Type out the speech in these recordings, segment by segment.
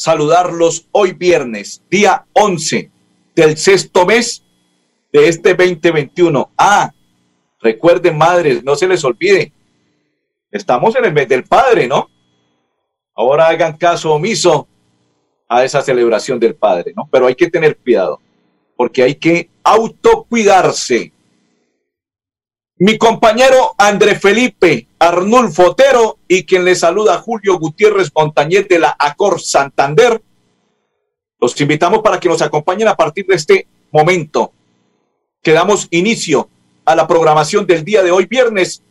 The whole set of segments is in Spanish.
saludarlos hoy viernes, día 11 del sexto mes de este 2021. Ah, recuerden, madres, no se les olvide, estamos en el mes del Padre, ¿no? Ahora hagan caso omiso a esa celebración del Padre, ¿no? Pero hay que tener cuidado, porque hay que autocuidarse. Mi compañero André Felipe Arnulfo Otero y quien le saluda Julio Gutiérrez Montañez de la Acor Santander. Los invitamos para que nos acompañen a partir de este momento que damos inicio a la programación del día de hoy, viernes,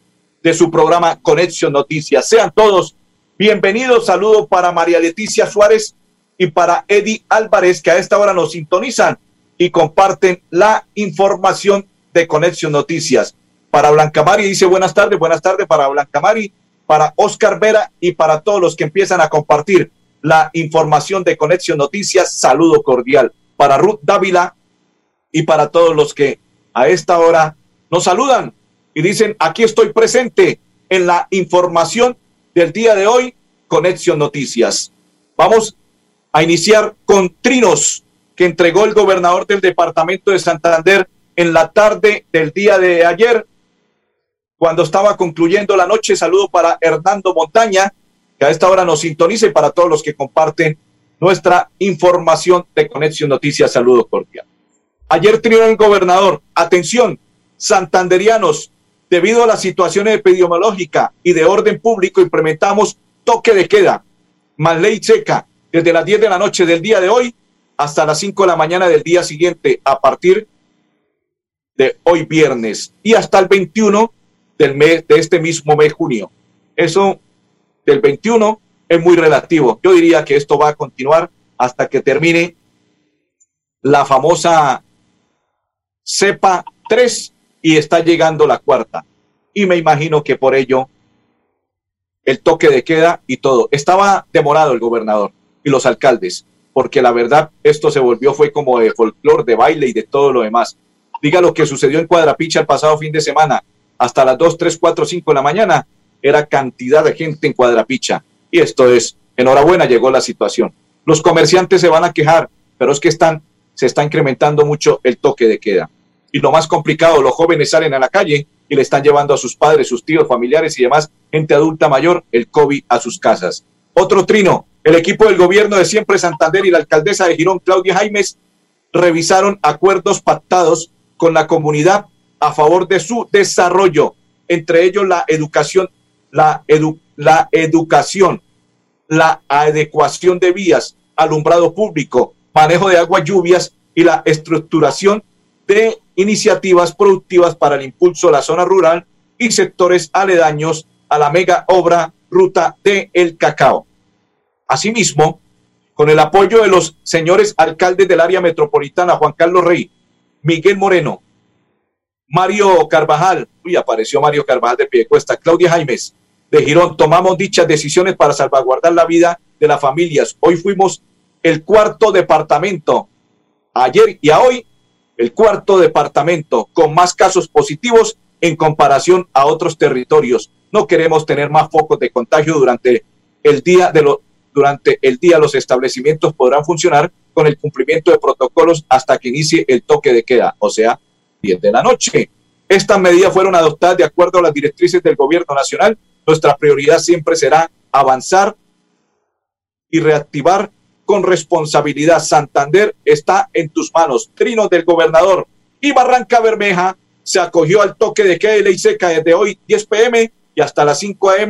de su programa Conexión Noticias. Sean todos bienvenidos. Saludo para María Leticia Suárez y para Eddie Álvarez, que a esta hora nos sintonizan y comparten la información de Conexión Noticias para Blanca Mari, dice buenas tardes, buenas tardes para Blanca Mari, para Oscar Vera y para todos los que empiezan a compartir la información de Conexión Noticias, saludo cordial. Para Ruth Dávila y para todos los que a esta hora nos saludan y dicen, aquí estoy presente en la información del día de hoy, Conexión Noticias. Vamos a iniciar con trinos que entregó el gobernador del departamento de Santander en la tarde del día de ayer cuando estaba concluyendo la noche. Saludo para Hernando Montaña, que a esta hora nos sintoniza y para todos los que comparten nuestra información de Conexión Noticias. Saludo cordial. Ayer tuvieron el gobernador, atención, santanderianos, debido a la situación epidemiológica y de orden público, implementamos toque de queda, más ley seca, desde las 10 de la noche del día de hoy hasta las 5 de la mañana del día siguiente, a partir de hoy viernes y hasta el 21 del mes, de este mismo mes junio. Eso del 21 es muy relativo. Yo diría que esto va a continuar hasta que termine la famosa cepa 3 y está llegando la cuarta. Y me imagino que por ello el toque de queda y todo. Estaba demorado el gobernador y los alcaldes, porque la verdad esto se volvió, fue como de folclore, de baile y de todo lo demás. Diga lo que sucedió en Cuadrapicha el pasado fin de semana hasta las 2, 3, 4, 5 de la mañana, era cantidad de gente en Cuadrapicha. Y esto es, enhorabuena, llegó la situación. Los comerciantes se van a quejar, pero es que están, se está incrementando mucho el toque de queda. Y lo más complicado, los jóvenes salen a la calle y le están llevando a sus padres, sus tíos, familiares y demás, gente adulta mayor, el COVID a sus casas. Otro trino, el equipo del gobierno de Siempre Santander y la alcaldesa de Girón, Claudia Jaimes, revisaron acuerdos pactados con la comunidad a favor de su desarrollo, entre ellos la educación, la, la educación, la adecuación de vías, alumbrado público, manejo de aguas lluvias y la estructuración de iniciativas productivas para el impulso de la zona rural y sectores aledaños a la mega obra Ruta de El Cacao. Asimismo, con el apoyo de los señores alcaldes del área metropolitana, Juan Carlos Rey, Miguel Moreno, Mario Carvajal, uy, apareció Mario Carvajal de Piedecuesta, Claudia Jaimes de Girón, tomamos dichas decisiones para salvaguardar la vida de las familias. Hoy fuimos el cuarto departamento, ayer y a hoy, el cuarto departamento con más casos positivos en comparación a otros territorios. No queremos tener más focos de contagio durante el día de lo, durante el día. Los establecimientos podrán funcionar con el cumplimiento de protocolos hasta que inicie el toque de queda, o sea, 10 de la noche. Estas medidas fueron adoptadas de acuerdo a las directrices del gobierno nacional. Nuestra prioridad siempre será avanzar y reactivar con responsabilidad. Santander está en tus manos. Trinos del gobernador y Barranca Bermeja se acogió al toque de queda de ley seca desde hoy 10 pm y hasta las 5 am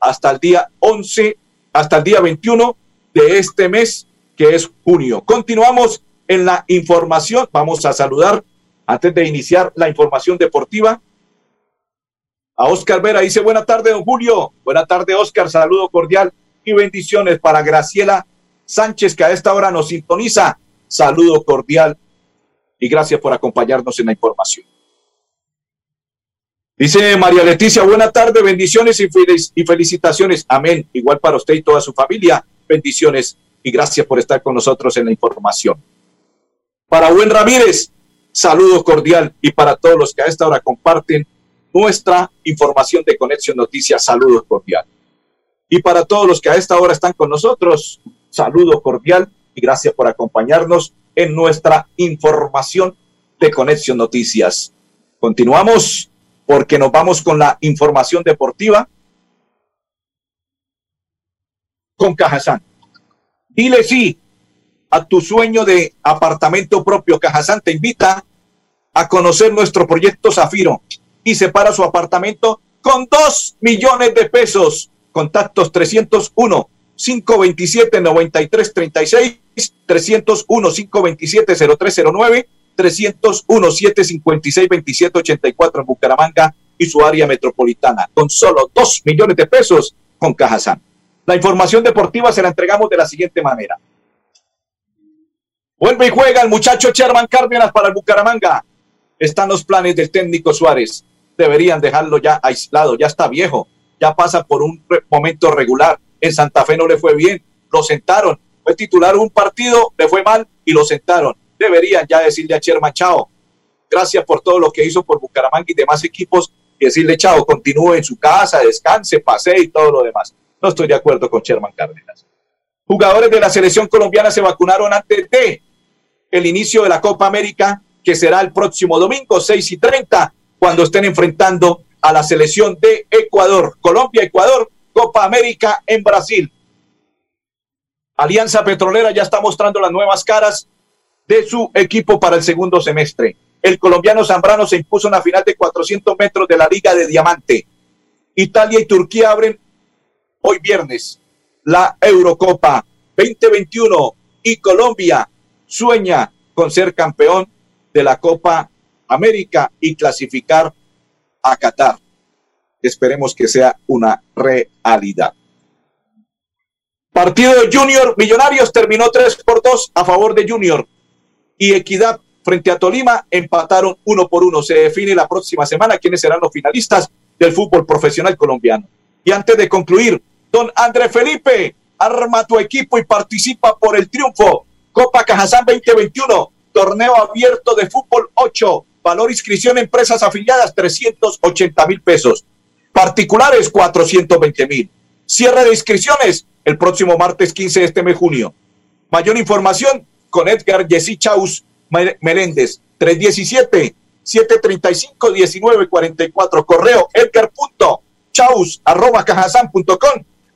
hasta el día 11, hasta el día 21 de este mes que es junio. Continuamos en la información. Vamos a saludar antes de iniciar la información deportiva, a Oscar Vera dice, buena tarde, don Julio. Buena tarde, Oscar. Saludo cordial y bendiciones para Graciela Sánchez, que a esta hora nos sintoniza saludo cordial y gracias por acompañarnos en la información. Dice María Leticia, buena tarde, bendiciones y felicitaciones. Amén. Igual para usted y toda su familia. Bendiciones y gracias por estar con nosotros en la información. Para Buen Ramírez, saludo cordial y para todos los que a esta hora comparten nuestra información de Conexión Noticias, saludo cordial. Y para todos los que a esta hora están con nosotros, saludo cordial y gracias por acompañarnos en nuestra información de Conexión Noticias. Continuamos porque nos vamos con la información deportiva con Cajazán. Dile sí a tu sueño de apartamento propio. Cajazán te invita a conocer nuestro proyecto Zafiro y separa su apartamento con dos millones de pesos. Contactos 301 527 9336 301 527 0309 301 756 2784 en Bucaramanga y su área metropolitana, con solo 2 millones de pesos con Cajazán. La información deportiva se la entregamos de la siguiente manera. Vuelve y juega el muchacho Sherman Cárdenas para el Bucaramanga. Están los planes del técnico Suárez. Deberían dejarlo ya aislado, ya está viejo, ya pasa por un momento regular. En Santa Fe no le fue bien, lo sentaron. Fue titular un partido, le fue mal y lo sentaron deberían ya decirle a Sherman, chao, gracias por todo lo que hizo por Bucaramanga y demás equipos, y decirle, chao, continúe en su casa, descanse, pase y todo lo demás. No estoy de acuerdo con Sherman Cárdenas. Jugadores de la selección colombiana se vacunaron antes de el inicio de la Copa América, que será el próximo domingo, 6 y 30, cuando estén enfrentando a la selección de Ecuador. Colombia-Ecuador, Copa América en Brasil. Alianza Petrolera ya está mostrando las nuevas caras de su equipo para el segundo semestre. El colombiano Zambrano se impuso en la final de 400 metros de la Liga de Diamante. Italia y Turquía abren hoy viernes la Eurocopa 2021 y Colombia sueña con ser campeón de la Copa América y clasificar a Qatar. Esperemos que sea una realidad. Partido Junior Millonarios terminó 3 por 2 a favor de Junior y Equidad frente a Tolima empataron uno por uno. Se define la próxima semana quiénes serán los finalistas del fútbol profesional colombiano. Y antes de concluir, don André Felipe, arma tu equipo y participa por el triunfo. Copa Cajazán 2021, torneo abierto de fútbol 8, valor inscripción empresas afiliadas 380 mil pesos, particulares 420 mil. Cierre de inscripciones el próximo martes 15 de este mes junio. Mayor información con Edgar Jessy Chaus Meléndez. 317-735-1944. Correo edgar.chaus arroba.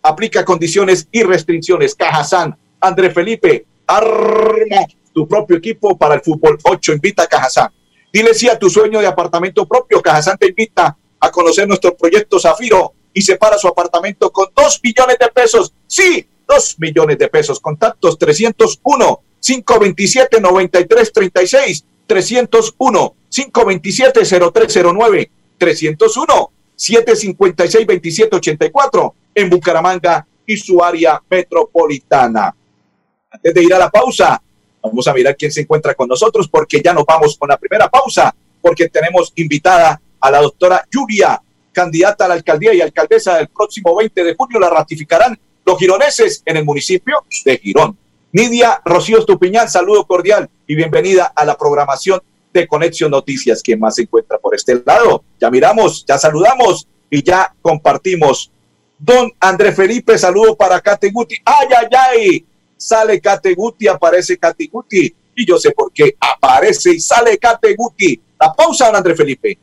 Aplica condiciones y restricciones. Cajazán. André Felipe, arma tu propio equipo para el fútbol 8. Invita a Cajazán. Dile sí a tu sueño de apartamento propio. Cajazán te invita a conocer nuestro proyecto Zafiro y separa su apartamento con 2 millones de pesos. Sí, 2 millones de pesos. Contactos 301 527-9336, 301 527-0309, 301 756-2784 en Bucaramanga y su área metropolitana. Antes de ir a la pausa, vamos a mirar quién se encuentra con nosotros porque ya nos vamos con la primera pausa porque tenemos invitada a la doctora Julia, candidata a la alcaldía y alcaldesa del próximo 20 de junio. La ratificarán los gironeses en el municipio de Girón. Nidia Rocío Estupiñán, saludo cordial y bienvenida a la programación de Conexión Noticias. ¿Quién más se encuentra por este lado? Ya miramos, ya saludamos y ya compartimos. Don André Felipe, saludo para Categuti. ¡Ay, ay, ay! Sale Categuti, aparece Categuti. Y yo sé por qué aparece y sale Categuti. La pausa, don André Felipe.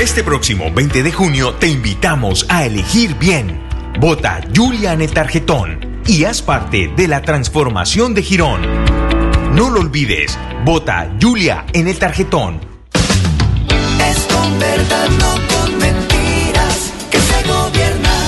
Este próximo 20 de junio te invitamos a elegir bien. Vota Julia en el tarjetón y haz parte de la transformación de Girón. No lo olvides, vota Julia en el tarjetón. Es con verdad, no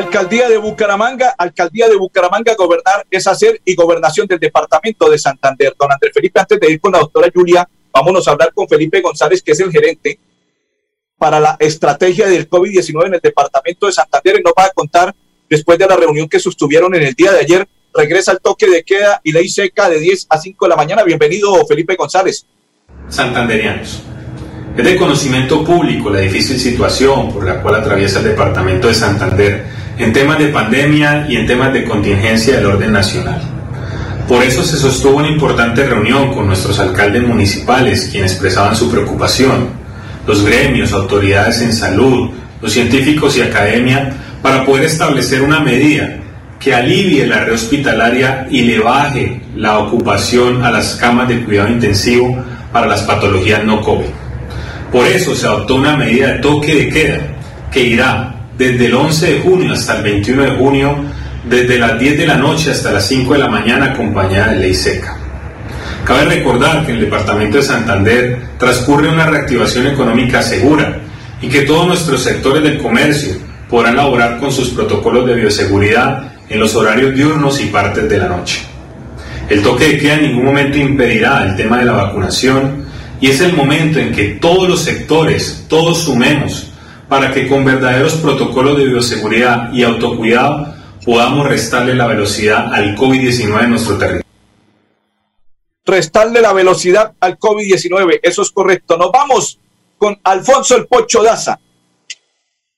Alcaldía de Bucaramanga, Alcaldía de Bucaramanga, gobernar es hacer y gobernación del departamento de Santander. Don Andrés Felipe, antes de ir con la doctora Julia, vámonos a hablar con Felipe González, que es el gerente para la estrategia del COVID-19 en el departamento de Santander y nos va a contar, después de la reunión que sostuvieron en el día de ayer, regresa el toque de queda y ley seca de 10 a 5 de la mañana. Bienvenido, Felipe González. Santanderianos. Es de conocimiento público la difícil situación por la cual atraviesa el departamento de Santander en temas de pandemia y en temas de contingencia del orden nacional. Por eso se sostuvo una importante reunión con nuestros alcaldes municipales, quienes expresaban su preocupación, los gremios, autoridades en salud, los científicos y academia, para poder establecer una medida que alivie la red hospitalaria y le baje la ocupación a las camas de cuidado intensivo para las patologías no COVID. Por eso se adoptó una medida de toque de queda que irá desde el 11 de junio hasta el 21 de junio, desde las 10 de la noche hasta las 5 de la mañana acompañada de ley seca. Cabe recordar que en el departamento de Santander transcurre una reactivación económica segura y que todos nuestros sectores del comercio podrán laborar con sus protocolos de bioseguridad en los horarios diurnos y partes de la noche. El toque de queda en ningún momento impedirá el tema de la vacunación y es el momento en que todos los sectores, todos sumemos para que con verdaderos protocolos de bioseguridad y autocuidado podamos restarle la velocidad al COVID-19 en nuestro territorio. Restarle la velocidad al COVID-19, eso es correcto. Nos vamos con Alfonso el Pocho Daza,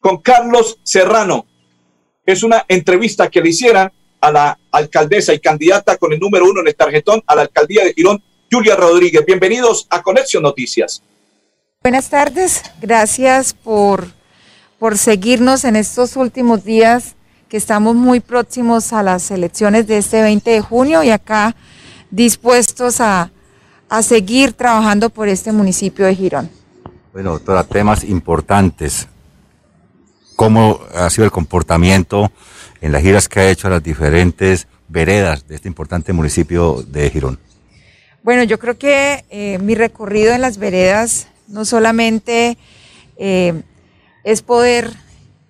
con Carlos Serrano. Es una entrevista que le hicieran a la alcaldesa y candidata con el número uno en el tarjetón a la alcaldía de Girón, Julia Rodríguez. Bienvenidos a Conexión Noticias. Buenas tardes, gracias por, por seguirnos en estos últimos días que estamos muy próximos a las elecciones de este 20 de junio y acá dispuestos a, a seguir trabajando por este municipio de Girón. Bueno, doctora, temas importantes. ¿Cómo ha sido el comportamiento en las giras que ha hecho a las diferentes veredas de este importante municipio de Girón? Bueno, yo creo que eh, mi recorrido en las veredas no solamente eh, es poder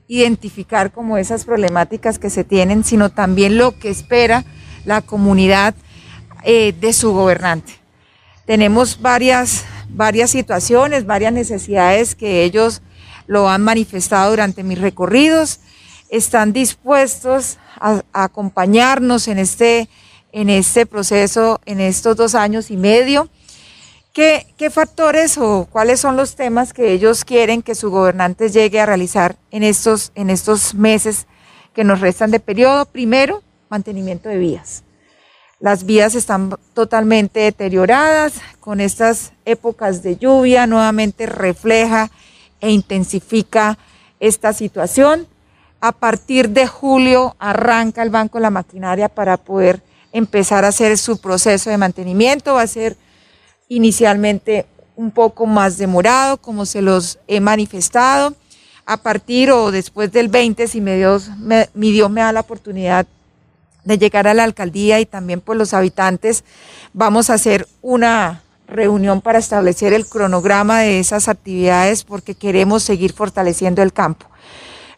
identificar como esas problemáticas que se tienen, sino también lo que espera la comunidad eh, de su gobernante. Tenemos varias, varias situaciones, varias necesidades que ellos lo han manifestado durante mis recorridos. Están dispuestos a, a acompañarnos en este, en este proceso, en estos dos años y medio. ¿Qué, ¿Qué, factores o cuáles son los temas que ellos quieren que su gobernante llegue a realizar en estos, en estos meses que nos restan de periodo? Primero, mantenimiento de vías. Las vías están totalmente deterioradas, con estas épocas de lluvia nuevamente refleja e intensifica esta situación. A partir de julio arranca el Banco la Maquinaria para poder empezar a hacer su proceso de mantenimiento. Va a ser inicialmente un poco más demorado, como se los he manifestado. A partir o después del 20, si mi Dios me da la oportunidad de llegar a la alcaldía y también por los habitantes, vamos a hacer una reunión para establecer el cronograma de esas actividades porque queremos seguir fortaleciendo el campo.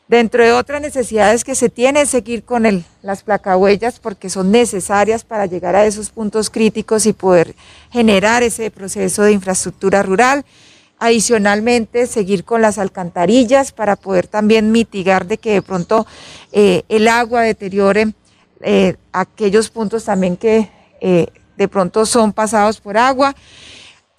Dentro de otras necesidades que se tiene es seguir con las placahuellas porque son necesarias para llegar a esos puntos críticos y poder generar ese proceso de infraestructura rural. Adicionalmente, seguir con las alcantarillas para poder también mitigar de que de pronto eh, el agua deteriore eh, aquellos puntos también que eh, de pronto son pasados por agua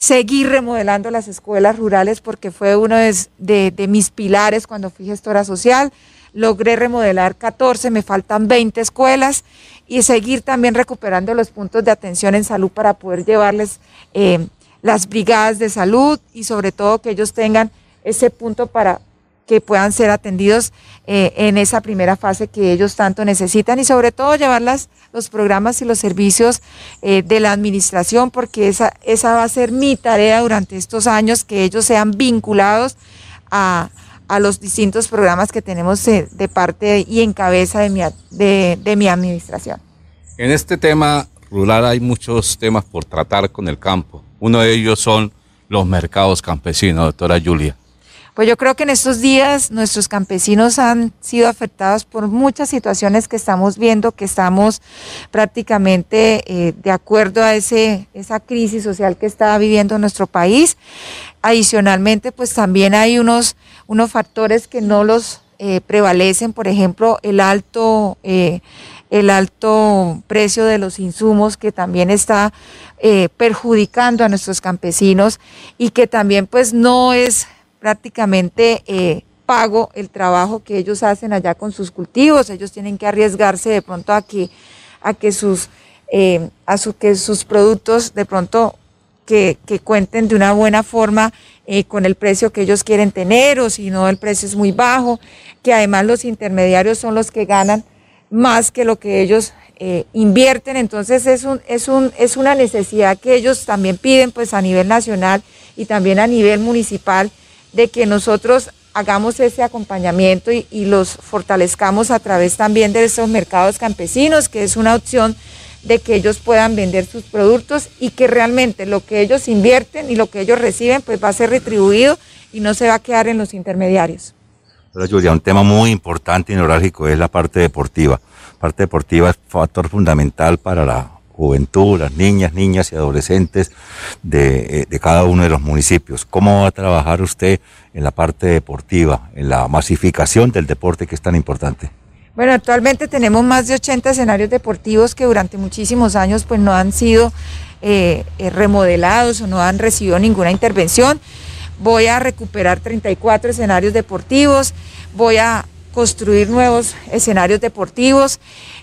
seguir remodelando las escuelas rurales porque fue uno de, mis pilares cuando fui gestora social. Logré remodelar 14, me faltan 20 escuelas y seguir también recuperando los puntos de atención en salud para poder llevarles eh, las brigadas de salud y sobre todo que ellos tengan ese punto para que puedan ser atendidos eh, en esa primera fase que ellos tanto necesitan y sobre todo llevarlas los programas y los servicios eh, de la administración porque esa, esa va a ser mi tarea durante estos años, que ellos sean vinculados a, a los distintos programas que tenemos de, parte y en cabeza de mi, de, de mi administración. En este tema rural hay muchos temas por tratar con el campo. Uno de ellos son los mercados campesinos, doctora Julia. Pues yo creo que en estos días nuestros campesinos han sido afectados por muchas situaciones que estamos viendo, que estamos prácticamente eh, de acuerdo a ese, esa crisis social que está viviendo nuestro país. Adicionalmente, pues también hay unos, unos factores que no los eh, prevalecen, por ejemplo, el alto... Eh, el alto precio de los insumos que también está perjudicando a nuestros campesinos y que también pues no es prácticamente eh, pago el trabajo que ellos hacen allá con sus cultivos. Ellos tienen que arriesgarse de pronto a que, a que, sus, eh, a su, que sus productos de pronto que, que, cuenten de una buena forma eh, con el precio que ellos quieren tener o si no el precio es muy bajo, que además los intermediarios son los que ganan más que lo que ellos invierten. Entonces es, un, es, un, es una necesidad que ellos también piden pues a nivel nacional y también a nivel municipal de que nosotros hagamos ese acompañamiento y, los fortalezcamos a través también de esos mercados campesinos, que es una opción de que ellos puedan vender sus productos y que realmente lo que ellos invierten y lo que ellos reciben pues va a ser retribuido y no se va a quedar en los intermediarios. Julia, un tema muy importante y neurálgico es la parte deportiva. Parte deportiva es factor fundamental para la juventud, las niñas, niñas y adolescentes eh, de, cada uno de los municipios. ¿Cómo va a trabajar usted en la parte deportiva, en la masificación del deporte que es tan importante? Bueno, actualmente tenemos más de 80 escenarios deportivos que durante muchísimos años pues no han sido eh, eh, remodelados o no han recibido ninguna intervención. Voy a recuperar 34 escenarios deportivos, voy a construir nuevos escenarios deportivos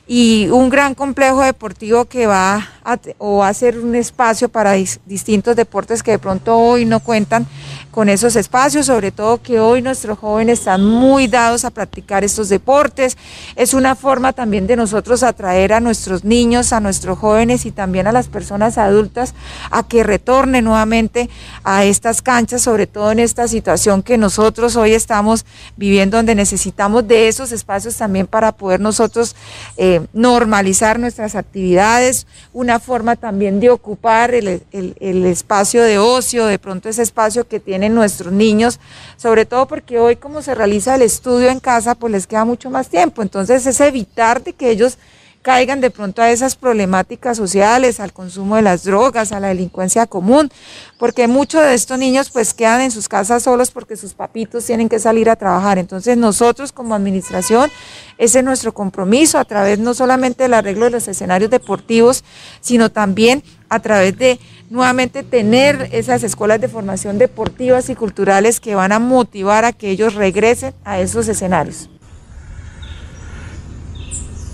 y un gran complejo deportivo que va a, o va a ser un espacio para distintos deportes que de pronto hoy no cuentan con esos espacios, sobre todo que hoy nuestros jóvenes están muy dados a practicar estos deportes. Es una forma también de nosotros atraer a nuestros niños, a nuestros jóvenes y también a las personas adultas a que retornen nuevamente a estas canchas, sobre todo en esta situación que nosotros hoy estamos viviendo, donde necesitamos de esos espacios también para poder nosotros eh, normalizar nuestras actividades, una forma también de ocupar el, el espacio de ocio, de pronto ese espacio que tiene en nuestros niños, sobre todo porque hoy como se realiza el estudio en casa, pues les queda mucho más tiempo. Entonces es evitar de que ellos caigan de pronto a esas problemáticas sociales, al consumo de las drogas, a la delincuencia común, porque muchos de estos niños pues quedan en sus casas solos porque sus papitos tienen que salir a trabajar. Entonces nosotros como administración, ese es nuestro compromiso a través no solamente del arreglo de los escenarios deportivos, sino también a través de nuevamente tener esas escuelas de formación deportivas y culturales que van a motivar a que ellos regresen a esos escenarios.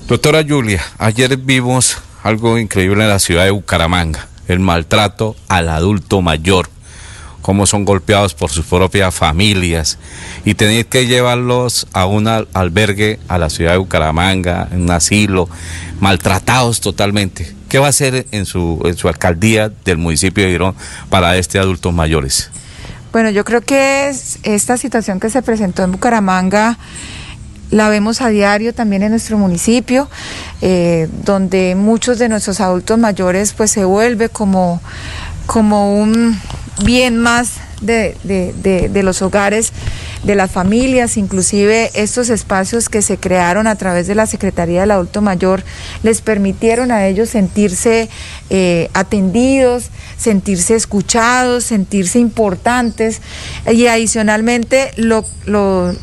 Doctora Julia, ayer vimos algo increíble en la ciudad de Bucaramanga, el maltrato al adulto mayor, cómo son golpeados por sus propias familias y tener que llevarlos a un albergue a la ciudad de Bucaramanga, en un asilo, maltratados totalmente. ¿Qué va a hacer en su, en su alcaldía del municipio de Girón para este adultos mayores? Bueno, yo creo que esta situación que se presentó en Bucaramanga la vemos a diario también en nuestro municipio, eh, donde muchos de nuestros adultos mayores pues se vuelve como, como un bien más de, los hogares de las familias, inclusive estos espacios que se crearon a través de la Secretaría del Adulto Mayor les permitieron a ellos sentirse eh, atendidos, sentirse escuchados, sentirse importantes y adicionalmente los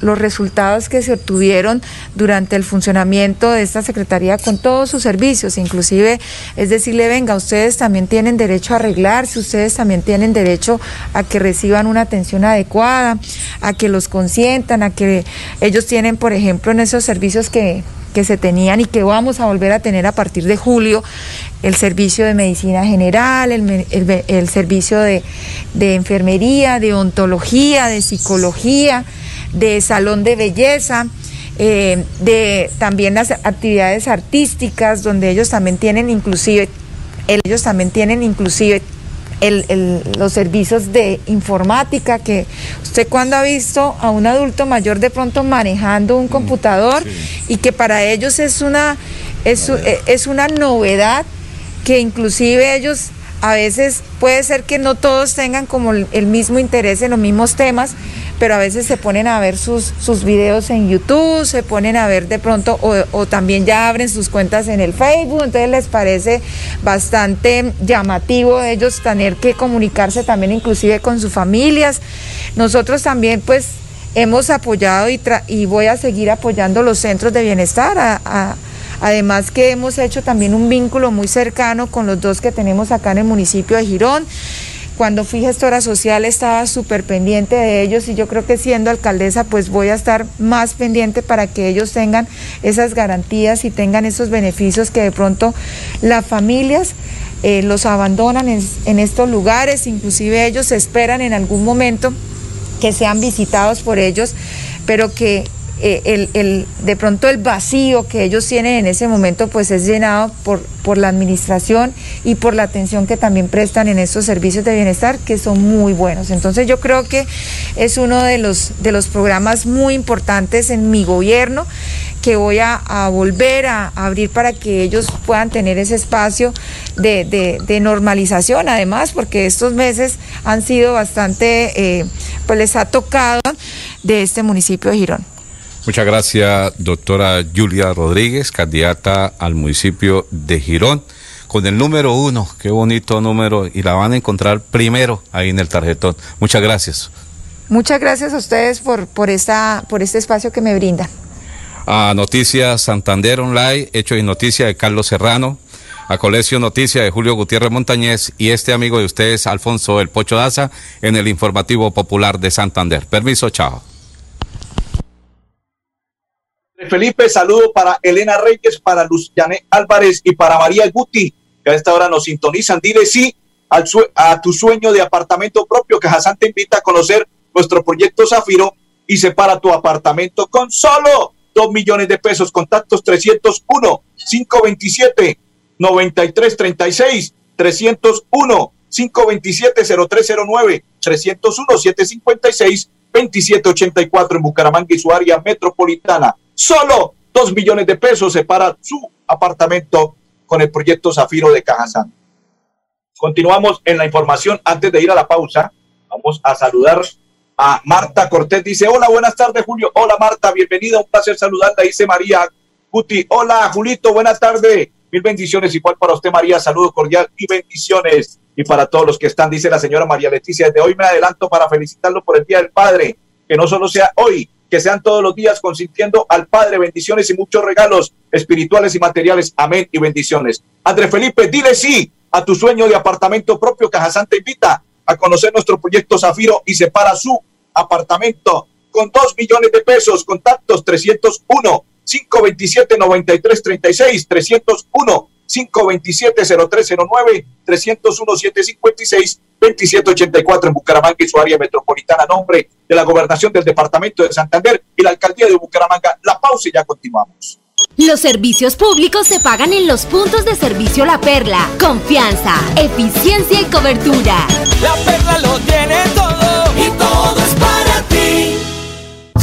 resultados que se obtuvieron durante el funcionamiento de esta Secretaría con todos sus servicios, inclusive es decirle, venga, ustedes también tienen derecho a arreglarse, ustedes también tienen derecho a que reciban una atención adecuada, a que los consientan, a que ellos tienen, por ejemplo, en esos servicios que que se tenían y que vamos a volver a tener a partir de julio, el servicio de medicina general, el, servicio de, enfermería, de ontología, de psicología, de salón de belleza. Eh, de también las actividades artísticas donde ellos también tienen inclusive ellos también tienen inclusive los servicios de informática, que usted cuando ha visto a un adulto mayor de pronto manejando un mm, computador y que para ellos es una, es, es una novedad que inclusive ellos a veces puede ser que no todos tengan como el mismo interés en los mismos temas, pero a veces se ponen a ver sus, sus videos en YouTube, se ponen a ver de pronto o, también ya abren sus cuentas en el Facebook, entonces les parece bastante llamativo ellos tener que comunicarse también inclusive con sus familias. Nosotros también pues hemos apoyado y, y voy a seguir apoyando los centros de bienestar. Además que hemos hecho también un vínculo muy cercano con los dos que tenemos acá en el municipio de Girón. Cuando fui gestora social estaba súper pendiente de ellos y yo creo que siendo alcaldesa pues voy a estar más pendiente para que ellos tengan esas garantías y tengan esos beneficios que de pronto las familias eh, los abandonan en, en estos lugares, inclusive ellos esperan en algún momento que sean visitados por ellos, pero que eh, el, de pronto el vacío que ellos tienen en ese momento pues es llenado por, por la administración y por la atención que también prestan en estos servicios de bienestar que son muy buenos. Entonces yo creo que es uno de los, de los programas muy importantes en mi gobierno que voy a, volver a, abrir para que ellos puedan tener ese espacio de, de, normalización, además, porque estos meses han sido bastante, eh, pues les ha tocado de este municipio de Girón. Muchas gracias, doctora Julia Rodríguez, candidata al municipio de Girón, con el número uno, qué bonito número, y la van a encontrar primero ahí en el tarjetón. Muchas gracias. Muchas gracias a ustedes por, por, esta, por este espacio que me brindan. A Noticias Santander Online, hecho y noticia de Carlos Serrano, a Colegio Noticia de Julio Gutiérrez Montañez y este amigo de ustedes, Alfonso El Pocho Daza, en el Informativo Popular de Santander. Permiso, chao. Felipe, saludo para Elena Reyes, para Luz Álvarez y para María Guti, que a esta hora nos sintonizan. Dile sí a tu sueño de apartamento propio, que Hassan te invita a conocer nuestro proyecto Zafiro y separa tu apartamento con solo 2 millones de pesos. Contactos 301 527 9336 301 527 0309 301 756 2784 en Bucaramanga y su área metropolitana. Solo dos millones de pesos separa su apartamento con el proyecto Zafiro de Cajazán. Continuamos en la información. Antes de ir a la pausa, vamos a saludar a Marta Cortés. Dice, hola, buenas tardes, Julio. Hola, Marta, bienvenida. Un placer saludarla. Dice María Guti. Hola, Julito, buenas tardes. Mil bendiciones. Igual para usted, María. Saludos cordial y bendiciones. Y para todos los que están, dice la señora María Leticia. Desde hoy me adelanto para felicitarlo por el Día del Padre. Que no solo sea hoy, que sean todos los días consintiendo al Padre bendiciones y muchos regalos espirituales y materiales. Amén y bendiciones. André Felipe, dile sí a tu sueño de apartamento propio. Cajazán te invita a conocer nuestro proyecto Zafiro y separa su apartamento con dos millones de pesos. Contactos 301 527 9336 301 527-0309, 301-756-2784 en Bucaramanga y su área metropolitana, nombre de la gobernación del departamento de Santander y la alcaldía de Bucaramanga. La pausa y ya continuamos. Los servicios públicos se pagan en los puntos de servicio La Perla. Confianza, eficiencia y cobertura. La Perla lo tiene todo y todo.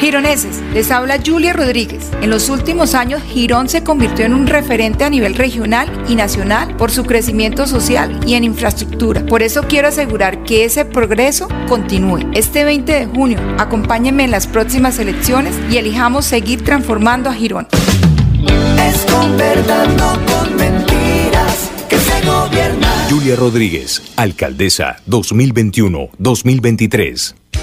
Gironeses, les habla Julia Rodríguez. En los últimos años, Girón se convirtió en un referente a nivel regional y nacional por su crecimiento social y en infraestructura. Por eso quiero asegurar que ese progreso continúe. Este 20 de junio, acompáñenme en las próximas elecciones y elijamos seguir transformando a Girón. Es con verdad, no con mentiras, que se gobierna. Julia Rodríguez, alcaldesa 2021-2023.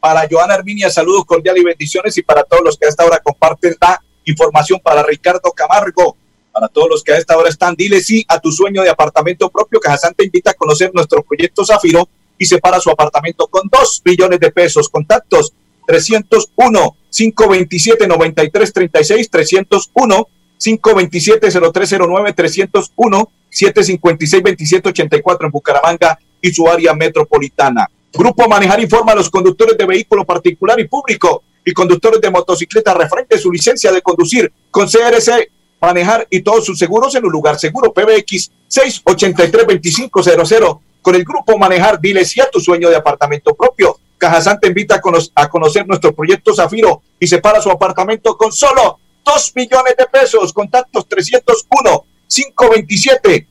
para Joana Herminia, saludos cordiales y bendiciones, y para todos los que a esta hora comparten la información, para Ricardo Camargo, para todos los que a esta hora están, dile sí a tu sueño de apartamento propio. Cajazán te invita a conocer nuestro proyecto Zafiro y separa su apartamento con 2 millones de pesos. Contactos 301 527 9336 301 527-0309, 301 756 2784 en Bucaramanga y su área metropolitana. Grupo Manejar informa a los conductores de vehículo particular y público y conductores de motocicleta referente su licencia de conducir con CRC Manejar y todos sus seguros en un lugar seguro. PBX 683-2500. Con el Grupo Manejar, dile sí a tu sueño de apartamento propio. Cajazán te invita a conocer nuestro proyecto Zafiro y separa su apartamento con solo 2 millones de pesos. Contactos 301 527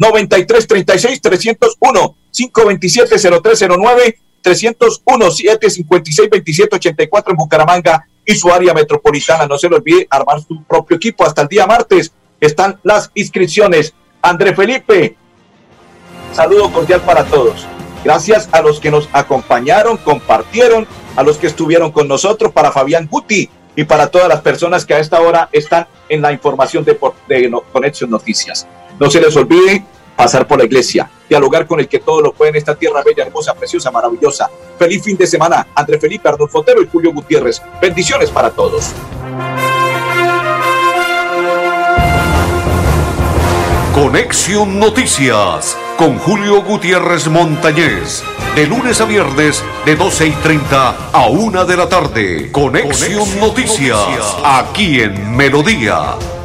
9336 301 527 0309 301 756 2784 en Bucaramanga y su área metropolitana. No se le olvide armar su propio equipo. Hasta el día martes están las inscripciones. André Felipe, saludo cordial para todos. Gracias a los que nos acompañaron, compartieron, a los que estuvieron con nosotros, para Fabián Guti y para todas las personas que a esta hora están en la información de, de Conexión Noticias. No se les olvide pasar por la iglesia, dialogar con el que todo lo puede en esta tierra bella, hermosa, preciosa, maravillosa. Feliz fin de semana, André Felipe, Arnulfo Otero y Julio Gutiérrez. Bendiciones para todos. Conexión Noticias con Julio Gutiérrez Montañez. De lunes a viernes, de 12 y 30 a 1 de la tarde. Conexión, Noticias, aquí en Melodía,